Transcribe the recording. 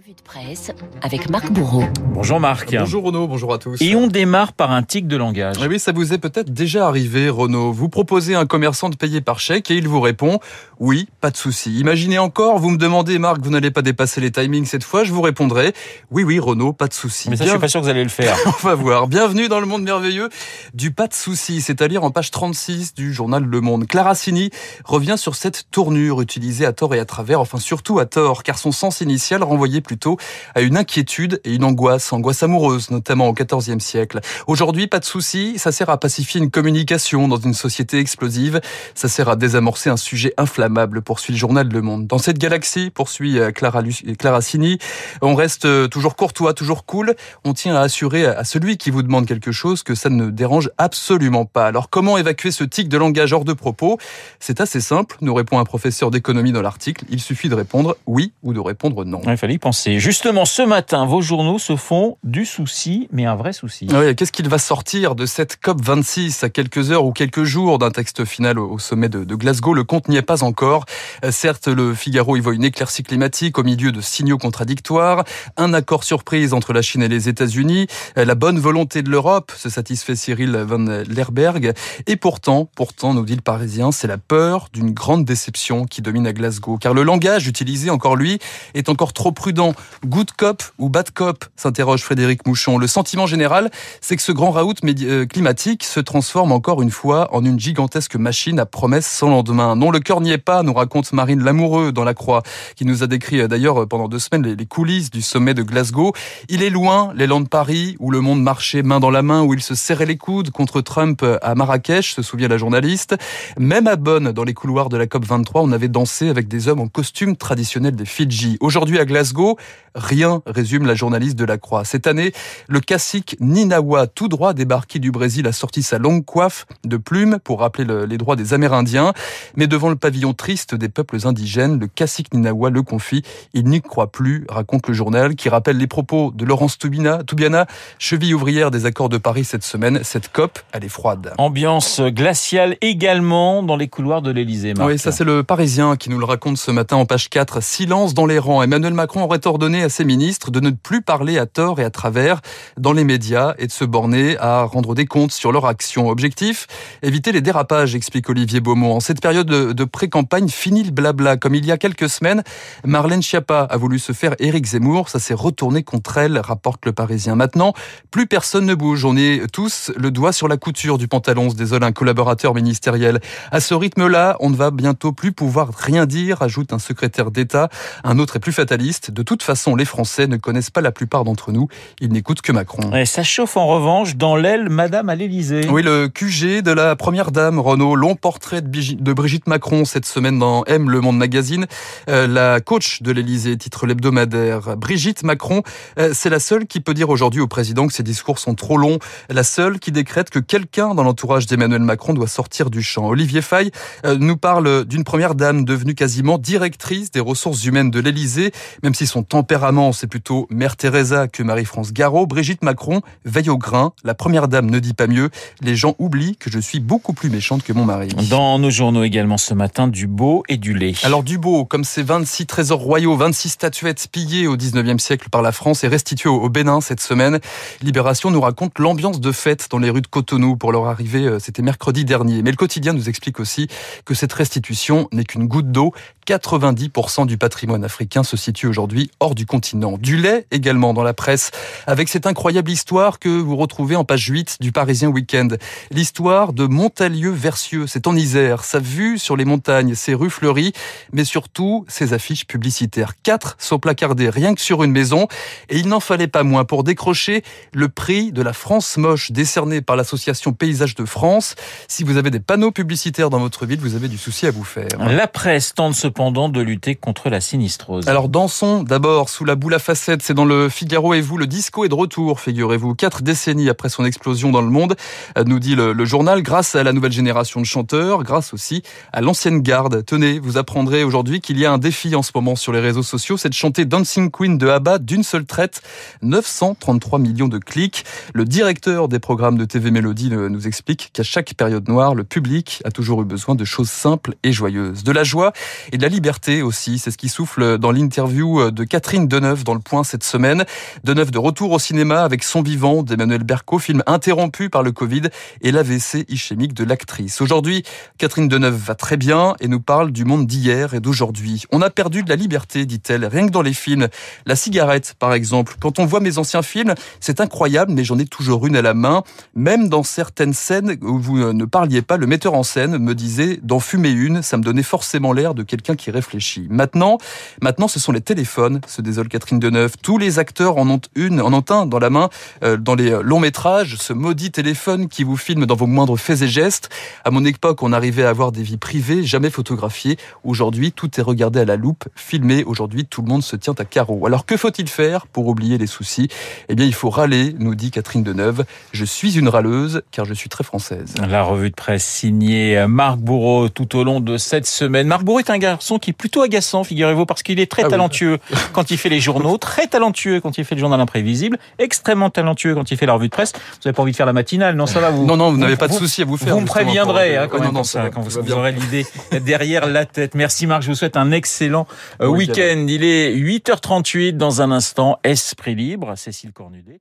Revue de presse avec Marc Bourreau. Bonjour Marc. Bonjour Renaud, bonjour à tous. Et on démarre par un tic de langage. Eh oui, ça vous est peut-être déjà arrivé, Renaud. Vous proposez à un commerçant de payer par chèque et il vous répond oui, pas de souci. Imaginez encore, vous me demandez, Marc, vous n'allez pas dépasser les timings cette fois, je vous répondrai oui, oui, Renaud, pas de souci. Mais ça, je suis pas sûr que vous allez le faire. on va voir. Bienvenue dans le monde merveilleux du pas de souci, c'est à dire en page 36 du journal Le Monde. Clara Sini revient sur cette tournure utilisée à tort et à travers, enfin surtout à tort, car son sens initial renvoyait plutôt à une inquiétude et une angoisse, angoisse amoureuse notamment au XIVe siècle. Aujourd'hui, pas de souci, ça sert à pacifier une communication dans une société explosive, ça sert à désamorcer un sujet inflammable, poursuit le journal Le Monde. Dans cette galaxie, poursuit euh, Clara, Clara Sini, on reste euh, toujours courtois, toujours cool, on tient à assurer à celui qui vous demande quelque chose que ça ne dérange absolument pas. Alors comment évacuer ce tic de langage hors de propos? C'est assez simple, nous répond un professeur d'économie dans l'article, il suffit de répondre oui ou de répondre non. Il fallait penser. Justement, ce matin, vos journaux se font du souci, mais un vrai souci. Oui, qu'est-ce qu'il va sortir de cette COP26 à quelques heures ou quelques jours d'un texte final au sommet de, Glasgow? Le compte n'y est pas encore. Euh, certes, le Figaro y voit une éclaircie climatique au milieu de signaux contradictoires, un accord surprise entre la Chine et les États-Unis, euh, la bonne volonté de l'Europe, se satisfait Cyril Van Lerberg. Et pourtant, pourtant, nous dit le Parisien, c'est la peur d'une grande déception qui domine à Glasgow. Car le langage utilisé, encore lui, est encore trop prudent. Good cop ou bad cop s'interroge Frédéric Mouchon. Le sentiment général, c'est que ce grand raout euh, climatique se transforme encore une fois en une gigantesque machine à promesses sans lendemain. Non, le cœur n'y est pas, nous raconte Marine Lamoureux dans La Croix, qui nous a décrit euh, d'ailleurs euh, pendant deux semaines les coulisses du sommet de Glasgow. Il est loin, l'élan de Paris, où le monde marchait main dans la main, où il se serrait les coudes contre Trump à Marrakech, se souvient la journaliste. Même à Bonn, dans les couloirs de la COP 23, on avait dansé avec des hommes en costume traditionnel des Fidji. Aujourd'hui à Glasgow, Rien, résume la journaliste de la Croix. Cette année, le cacique Ninawa, tout droit débarqué du Brésil, a sorti sa longue coiffe de plumes pour rappeler les droits des Amérindiens. Mais devant le pavillon triste des peuples indigènes, le cacique Ninawa le confie. Il n'y croit plus, raconte le journal, qui rappelle les propos de Laurence Toubiana, Toubiana cheville ouvrière des accords de Paris cette semaine. Cette COP, elle est froide. Ambiance glaciale également dans les couloirs de l'Elysée. Oui, ça c'est le Parisien qui nous le raconte ce matin en page 4. Silence dans les rangs. Emmanuel Macron aurait ordonné à ses ministres de ne plus parler à tort et à travers dans les médias et de se borner à rendre des comptes sur leur action. Objectif éviter les dérapages, explique Olivier Beaumont. En cette période de pré-campagne, fini le blabla. Comme il y a quelques semaines, Marlène Schiappa a voulu se faire Éric Zemmour. Ça s'est retourné contre elle, rapporte le Parisien. Maintenant, plus personne ne bouge. On est tous le doigt sur la couture du pantalon, se désole un collaborateur ministériel. À ce rythme-là, on ne va bientôt plus pouvoir rien dire, ajoute un secrétaire d'État. Un autre est plus fataliste. De toute façon, les Français ne connaissent pas la plupart d'entre nous. Ils n'écoutent que Macron. Et ça chauffe en revanche dans l'aile Madame à l'Élysée. Oui, le QG de la première dame, Renault, long portrait de Brigitte Macron cette semaine dans M, Le Monde Magazine. Euh, la coach de l'Élysée, titre l'hebdomadaire. Brigitte Macron, euh, c'est la seule qui peut dire aujourd'hui au président que ses discours sont trop longs. La seule qui décrète que quelqu'un dans l'entourage d'Emmanuel Macron doit sortir du champ. Olivier Fay euh, nous parle d'une première dame devenue quasiment directrice des ressources humaines de l'Élysée, même si son tempérament c'est plutôt Mère Teresa que Marie-France Garot. Brigitte Macron veille au grain. La première dame ne dit pas mieux. Les gens oublient que je suis beaucoup plus méchante que mon mari. Dans nos journaux également ce matin, du beau et du lait. Alors du beau, comme ces 26 trésors royaux, 26 statuettes pillées au 19e siècle par la France et restituées au Bénin cette semaine. Libération nous raconte l'ambiance de fête dans les rues de Cotonou pour leur arrivée, euh, c'était mercredi dernier. Mais le quotidien nous explique aussi que cette restitution n'est qu'une goutte d'eau. 90% du patrimoine africain se situe aujourd'hui hors du continent. Du lait également dans la presse, avec cette incroyable histoire que vous retrouvez en page 8 du Parisien Week-end. L'histoire de Montalieu-Versieux, c'est en Isère. Sa vue sur les montagnes, ses rues fleuries, mais surtout ses affiches publicitaires. Quatre sont placardées rien que sur une maison, et il n'en fallait pas moins pour décrocher le prix de la France moche décerné par l'association Paysage de France. Si vous avez des panneaux publicitaires dans votre ville, vous avez du souci à vous faire. La presse tente cependant de lutter contre la sinistrose. Alors dansons d'abord sous la boule à facettes, c'est dans le Figaro et vous, le disco est de retour, figurez-vous. Quatre décennies après son explosion dans le monde, euh, nous dit le, journal, grâce à la nouvelle génération de chanteurs, grâce aussi à l'ancienne garde. Tenez, vous apprendrez aujourd'hui qu'il y a un défi en ce moment sur les réseaux sociaux, c'est de chanter Dancing Queen de ABBA d'une seule traite, 933 millions de clics. Le directeur des programmes de TV Mélodie nous explique qu'à chaque période noire, le public a toujours eu besoin de choses simples et joyeuses. De la joie et de la liberté aussi, c'est ce qui souffle dans l'interview de Catherine Deneuve dans le point cette semaine. Deneuve de retour au cinéma avec Son vivant d'Emmanuel Berco, film interrompu par le Covid et l'AVC ischémique de l'actrice. Aujourd'hui, Catherine Deneuve va très bien et nous parle du monde d'hier et d'aujourd'hui. On a perdu de la liberté, dit-elle, rien que dans les films. La cigarette, par exemple. Quand on voit mes anciens films, c'est incroyable, mais j'en ai toujours une à la main. Même dans certaines scènes où vous ne parliez pas, le metteur en scène me disait d'en fumer une, ça me donnait forcément l'air de quelqu'un qui réfléchit. Maintenant, maintenant, ce sont les téléphones, se désole Catherine Deneuve. Tous les acteurs en ont une, en ont un dans la main, euh, dans les longs métrages, ce maudit téléphone qui vous filme dans vos moindres faits et gestes. À mon époque, on arrivait à avoir des vies privées, jamais photographiées. Aujourd'hui, tout est regardé à la loupe, filmé. Aujourd'hui, tout le monde se tient à carreau. Alors que faut-il faire pour oublier les soucis? Eh bien, il faut râler, nous dit Catherine Deneuve. Je suis une râleuse car je suis très française. La revue de presse signée Marc Bourreau tout au long de cette semaine. Marc Bourreau est un garçon qui est plutôt agaçant, figurez-vous, parce qu'il est très ah talentueux quand il fait les journaux, très talentueux quand il fait le journal imprévisible, extrêmement talentueux quand il fait la revue de presse. Vous n'avez pas envie de faire la matinale, non Ça va vous Non, non, vous n'avez pas de souci à vous faire. Vous me préviendrez hein, quand, quand vous, aurez l'idée derrière la tête. Merci Marc, je vous souhaite un excellent euh, week-end. Il est 8h38 dans un instant. Esprit libre, Cécile Cornudet.